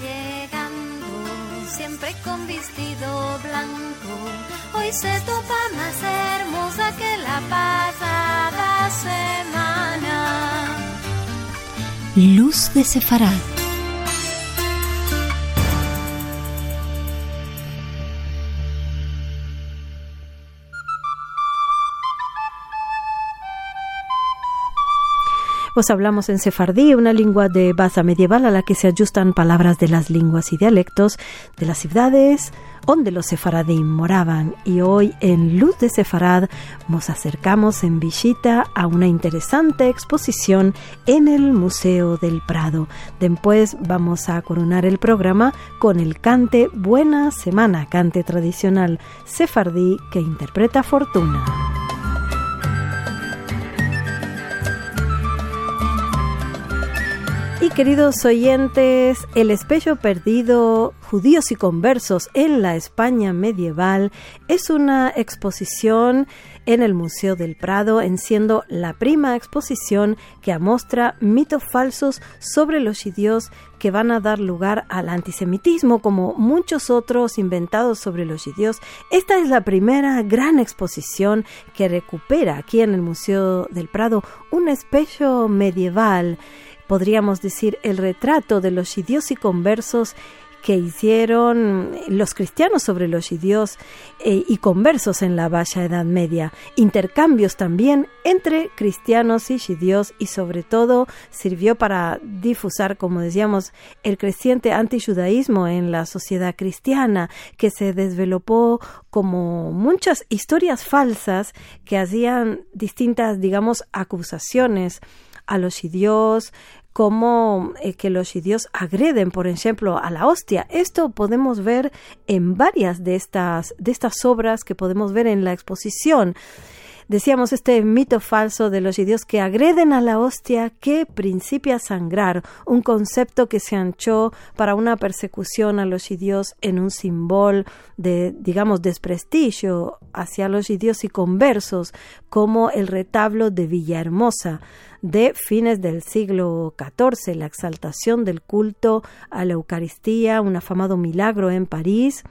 llegando, siempre con vestido blanco. Hoy se topa más hermosa que la pasada semana. Luz de Sefarad. Pues hablamos en sefardí, una lengua de base medieval a la que se ajustan palabras de las lenguas y dialectos de las ciudades donde los sefaradim moraban. Y hoy en Luz de Sefarad nos acercamos en visita a una interesante exposición en el Museo del Prado. Después vamos a coronar el programa con el cante Buena Semana, cante tradicional sefardí que interpreta Fortuna. Y queridos oyentes, El espejo perdido, judíos y conversos en la España medieval es una exposición en el Museo del Prado, en siendo la prima exposición que amostra mitos falsos sobre los judíos que van a dar lugar al antisemitismo, como muchos otros inventados sobre los judíos. Esta es la primera gran exposición que recupera aquí en el Museo del Prado un espejo medieval podríamos decir, el retrato de los judíos y conversos que hicieron los cristianos sobre los judíos eh, y conversos en la Baja Edad Media, intercambios también entre cristianos y judíos y sobre todo sirvió para difusar, como decíamos, el creciente antijudaísmo en la sociedad cristiana, que se desvelopó como muchas historias falsas que hacían distintas, digamos, acusaciones a los judíos, como eh, que los judíos agreden, por ejemplo, a la hostia. Esto podemos ver en varias de estas, de estas obras que podemos ver en la exposición. Decíamos este mito falso de los judíos que agreden a la hostia que principia a sangrar, un concepto que se anchó para una persecución a los judíos en un símbolo de, digamos, desprestigio hacia los judíos y conversos, como el retablo de Villahermosa de fines del siglo XIV, la exaltación del culto a la Eucaristía, un afamado milagro en París,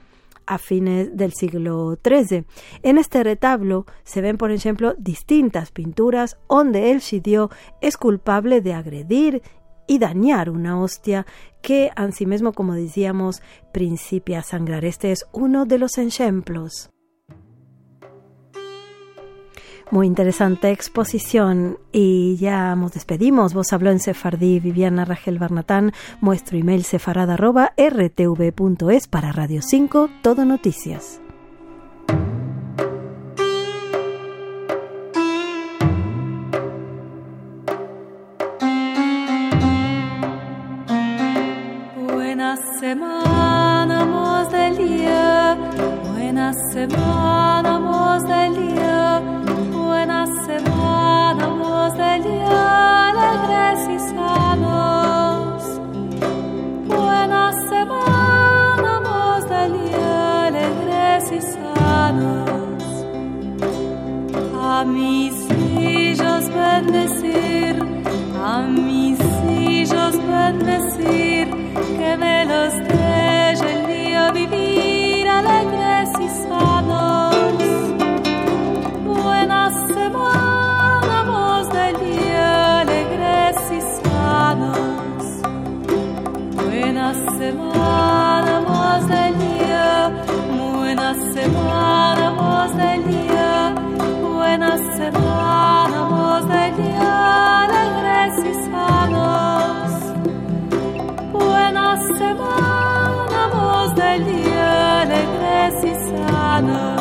a fines del siglo XIII. En este retablo se ven, por ejemplo, distintas pinturas donde el sitio es culpable de agredir y dañar una hostia que, mismo, como decíamos, principia a sangrar. Este es uno de los ejemplos. Muy interesante exposición y ya nos despedimos. Vos habló en Sefardí Viviana Rachel Barnatán. Nuestro email sefarad.rtv.es para Radio 5, Todo Noticias. Buena semana, del día. Buena semana, del día A mis hijos bendecir, a mis hijos bendecir, que me los deje el día vivir alegres y sanos. Buena semana, voz del día, alegres y sanos. Buena semana, sanos